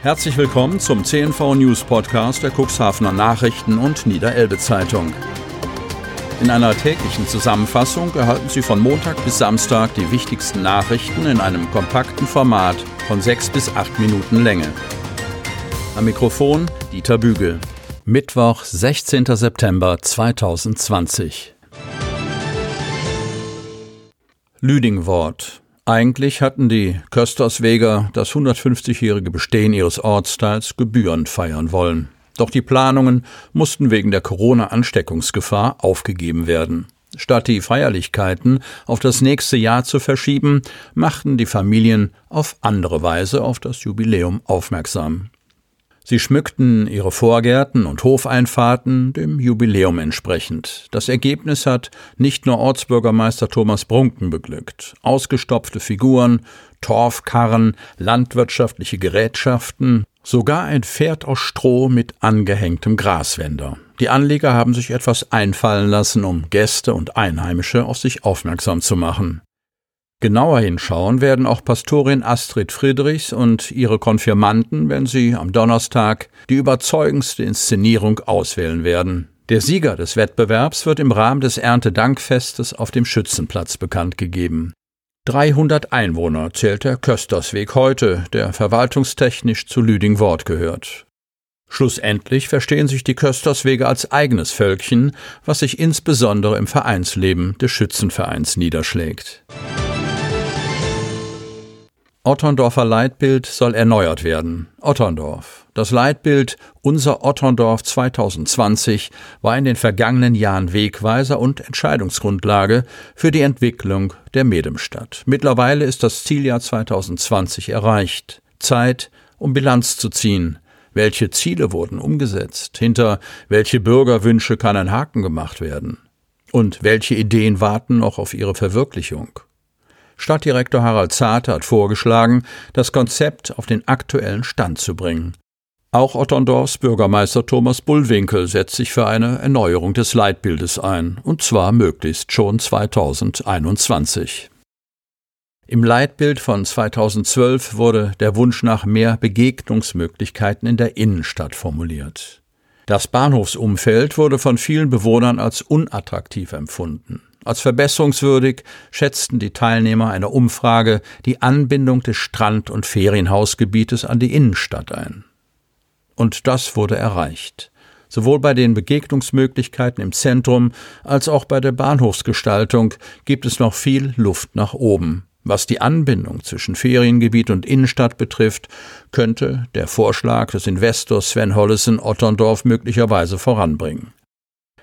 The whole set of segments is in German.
Herzlich willkommen zum CNV News Podcast der Cuxhavener Nachrichten und Niederelbe Zeitung. In einer täglichen Zusammenfassung erhalten Sie von Montag bis Samstag die wichtigsten Nachrichten in einem kompakten Format von sechs bis acht Minuten Länge. Am Mikrofon Dieter Bügel. Mittwoch, 16. September 2020. Lüdingwort. Eigentlich hatten die Köstersweger das 150-jährige Bestehen ihres Ortsteils gebührend feiern wollen. Doch die Planungen mussten wegen der Corona-Ansteckungsgefahr aufgegeben werden. Statt die Feierlichkeiten auf das nächste Jahr zu verschieben, machten die Familien auf andere Weise auf das Jubiläum aufmerksam. Sie schmückten ihre Vorgärten und Hofeinfahrten dem Jubiläum entsprechend. Das Ergebnis hat nicht nur Ortsbürgermeister Thomas Brunken beglückt. Ausgestopfte Figuren, Torfkarren, landwirtschaftliche Gerätschaften, sogar ein Pferd aus Stroh mit angehängtem Graswender. Die Anleger haben sich etwas einfallen lassen, um Gäste und Einheimische auf sich aufmerksam zu machen. Genauer hinschauen werden auch Pastorin Astrid Friedrichs und ihre Konfirmanden, wenn sie am Donnerstag die überzeugendste Inszenierung auswählen werden. Der Sieger des Wettbewerbs wird im Rahmen des Erntedankfestes auf dem Schützenplatz bekannt gegeben. 300 Einwohner zählt der Köstersweg heute, der verwaltungstechnisch zu Lüdingwort gehört. Schlussendlich verstehen sich die Kösterswege als eigenes Völkchen, was sich insbesondere im Vereinsleben des Schützenvereins niederschlägt. Otterndorfer Leitbild soll erneuert werden. Otterndorf. Das Leitbild Unser Otterndorf 2020 war in den vergangenen Jahren Wegweiser und Entscheidungsgrundlage für die Entwicklung der Medemstadt. Mittlerweile ist das Zieljahr 2020 erreicht. Zeit, um Bilanz zu ziehen. Welche Ziele wurden umgesetzt? Hinter welche Bürgerwünsche kann ein Haken gemacht werden? Und welche Ideen warten noch auf ihre Verwirklichung? Stadtdirektor Harald Zarte hat vorgeschlagen, das Konzept auf den aktuellen Stand zu bringen. Auch Otterndorfs Bürgermeister Thomas Bullwinkel setzt sich für eine Erneuerung des Leitbildes ein, und zwar möglichst schon 2021. Im Leitbild von 2012 wurde der Wunsch nach mehr Begegnungsmöglichkeiten in der Innenstadt formuliert. Das Bahnhofsumfeld wurde von vielen Bewohnern als unattraktiv empfunden. Als verbesserungswürdig schätzten die Teilnehmer einer Umfrage die Anbindung des Strand- und Ferienhausgebietes an die Innenstadt ein. Und das wurde erreicht. Sowohl bei den Begegnungsmöglichkeiten im Zentrum als auch bei der Bahnhofsgestaltung gibt es noch viel Luft nach oben. Was die Anbindung zwischen Feriengebiet und Innenstadt betrifft, könnte der Vorschlag des Investors Sven Hollesen Otterndorf möglicherweise voranbringen.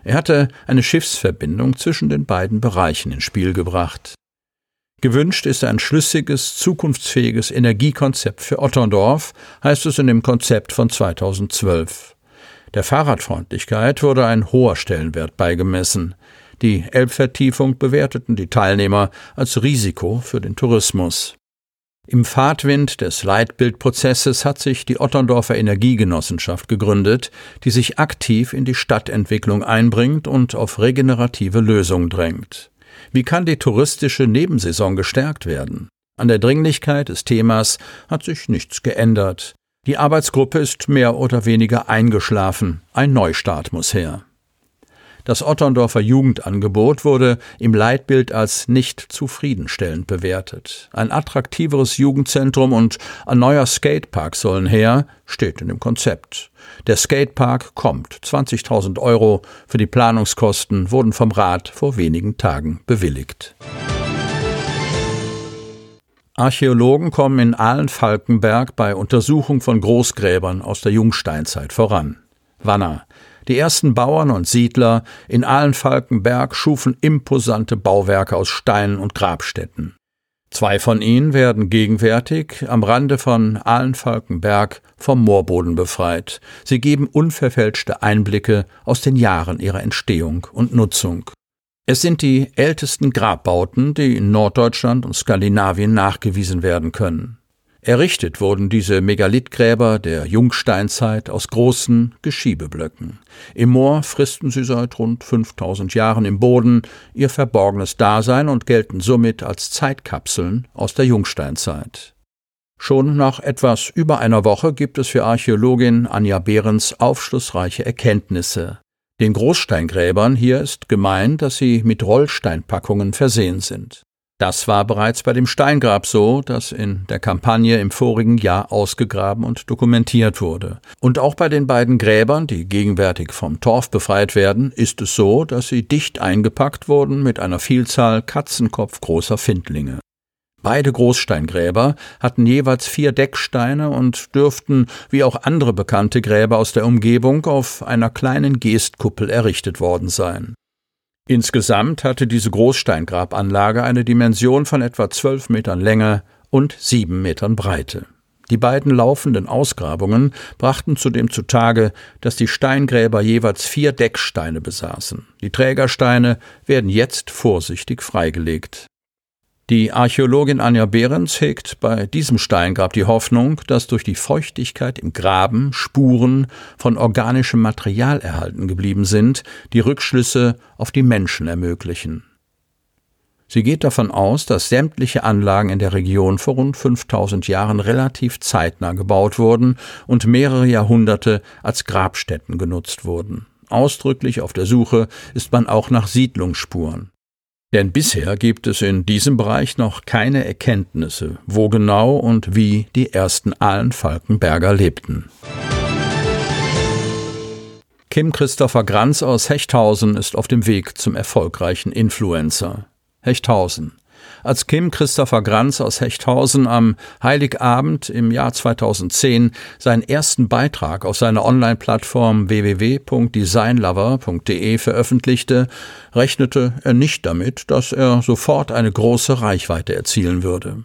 Er hatte eine Schiffsverbindung zwischen den beiden Bereichen ins Spiel gebracht. Gewünscht ist ein schlüssiges, zukunftsfähiges Energiekonzept für Otterndorf, heißt es in dem Konzept von 2012. Der Fahrradfreundlichkeit wurde ein hoher Stellenwert beigemessen. Die Elbvertiefung bewerteten die Teilnehmer als Risiko für den Tourismus. Im Fahrtwind des Leitbildprozesses hat sich die Otterndorfer Energiegenossenschaft gegründet, die sich aktiv in die Stadtentwicklung einbringt und auf regenerative Lösungen drängt. Wie kann die touristische Nebensaison gestärkt werden? An der Dringlichkeit des Themas hat sich nichts geändert. Die Arbeitsgruppe ist mehr oder weniger eingeschlafen. Ein Neustart muss her. Das Otterndorfer Jugendangebot wurde im Leitbild als nicht zufriedenstellend bewertet. Ein attraktiveres Jugendzentrum und ein neuer Skatepark sollen her, steht in dem Konzept. Der Skatepark kommt. 20.000 Euro für die Planungskosten wurden vom Rat vor wenigen Tagen bewilligt. Archäologen kommen in Ahlen-Falkenberg bei Untersuchung von Großgräbern aus der Jungsteinzeit voran. Wanner. Die ersten Bauern und Siedler in Ahlenfalkenberg schufen imposante Bauwerke aus Steinen und Grabstätten. Zwei von ihnen werden gegenwärtig am Rande von Ahlenfalkenberg vom Moorboden befreit. Sie geben unverfälschte Einblicke aus den Jahren ihrer Entstehung und Nutzung. Es sind die ältesten Grabbauten, die in Norddeutschland und Skandinavien nachgewiesen werden können. Errichtet wurden diese Megalithgräber der Jungsteinzeit aus großen Geschiebeblöcken. Im Moor fristen sie seit rund 5000 Jahren im Boden ihr verborgenes Dasein und gelten somit als Zeitkapseln aus der Jungsteinzeit. Schon nach etwas über einer Woche gibt es für Archäologin Anja Behrens aufschlussreiche Erkenntnisse. Den Großsteingräbern hier ist gemeint, dass sie mit Rollsteinpackungen versehen sind. Das war bereits bei dem Steingrab so, das in der Kampagne im vorigen Jahr ausgegraben und dokumentiert wurde. Und auch bei den beiden Gräbern, die gegenwärtig vom Torf befreit werden, ist es so, dass sie dicht eingepackt wurden mit einer Vielzahl katzenkopfgroßer Findlinge. Beide Großsteingräber hatten jeweils vier Decksteine und dürften, wie auch andere bekannte Gräber aus der Umgebung, auf einer kleinen Geestkuppel errichtet worden sein. Insgesamt hatte diese Großsteingrabanlage eine Dimension von etwa zwölf Metern Länge und sieben Metern Breite. Die beiden laufenden Ausgrabungen brachten zudem zutage, dass die Steingräber jeweils vier Decksteine besaßen. Die Trägersteine werden jetzt vorsichtig freigelegt. Die Archäologin Anja Behrens hegt bei diesem Steingrab die Hoffnung, dass durch die Feuchtigkeit im Graben Spuren von organischem Material erhalten geblieben sind, die Rückschlüsse auf die Menschen ermöglichen. Sie geht davon aus, dass sämtliche Anlagen in der Region vor rund 5000 Jahren relativ zeitnah gebaut wurden und mehrere Jahrhunderte als Grabstätten genutzt wurden. Ausdrücklich auf der Suche ist man auch nach Siedlungsspuren. Denn bisher gibt es in diesem Bereich noch keine Erkenntnisse, wo genau und wie die ersten Ahlen-Falkenberger lebten. Kim Christopher Granz aus Hechthausen ist auf dem Weg zum erfolgreichen Influencer. Hechthausen. Als Kim Christopher Granz aus Hechthausen am Heiligabend im Jahr 2010 seinen ersten Beitrag auf seiner Online-Plattform www.designlover.de veröffentlichte, rechnete er nicht damit, dass er sofort eine große Reichweite erzielen würde.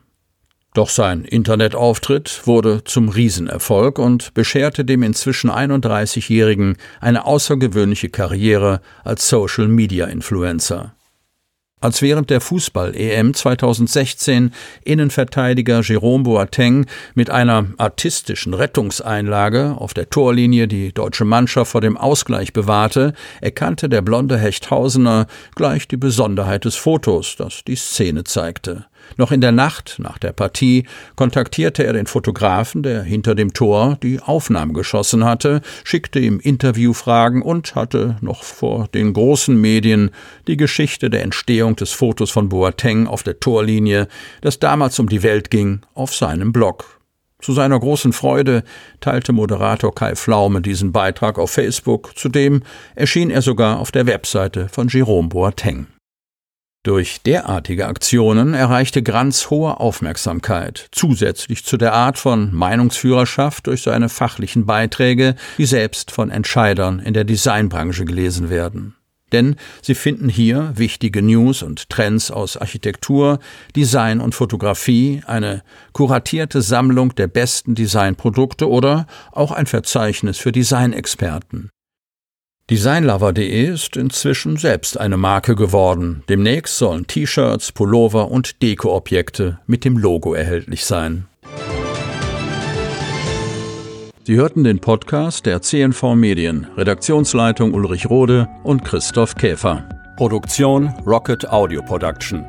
Doch sein Internetauftritt wurde zum Riesenerfolg und bescherte dem inzwischen 31-Jährigen eine außergewöhnliche Karriere als Social Media Influencer. Als während der Fußball-EM 2016 Innenverteidiger Jerome Boateng mit einer artistischen Rettungseinlage auf der Torlinie die deutsche Mannschaft vor dem Ausgleich bewahrte, erkannte der blonde Hechthausener gleich die Besonderheit des Fotos, das die Szene zeigte. Noch in der Nacht nach der Partie kontaktierte er den Fotografen, der hinter dem Tor die Aufnahme geschossen hatte, schickte ihm Interviewfragen und hatte noch vor den großen Medien die Geschichte der Entstehung des Fotos von Boateng auf der Torlinie, das damals um die Welt ging, auf seinem Blog. Zu seiner großen Freude teilte Moderator Kai Pflaume diesen Beitrag auf Facebook, zudem erschien er sogar auf der Webseite von Jerome Boateng. Durch derartige Aktionen erreichte Granz hohe Aufmerksamkeit, zusätzlich zu der Art von Meinungsführerschaft durch seine fachlichen Beiträge, die selbst von Entscheidern in der Designbranche gelesen werden. Denn sie finden hier wichtige News und Trends aus Architektur, Design und Fotografie, eine kuratierte Sammlung der besten Designprodukte oder auch ein Verzeichnis für Designexperten. Designlover.de ist inzwischen selbst eine Marke geworden. Demnächst sollen T-Shirts, Pullover und Dekoobjekte mit dem Logo erhältlich sein. Sie hörten den Podcast der CNV Medien, Redaktionsleitung Ulrich Rode und Christoph Käfer. Produktion Rocket Audio Production.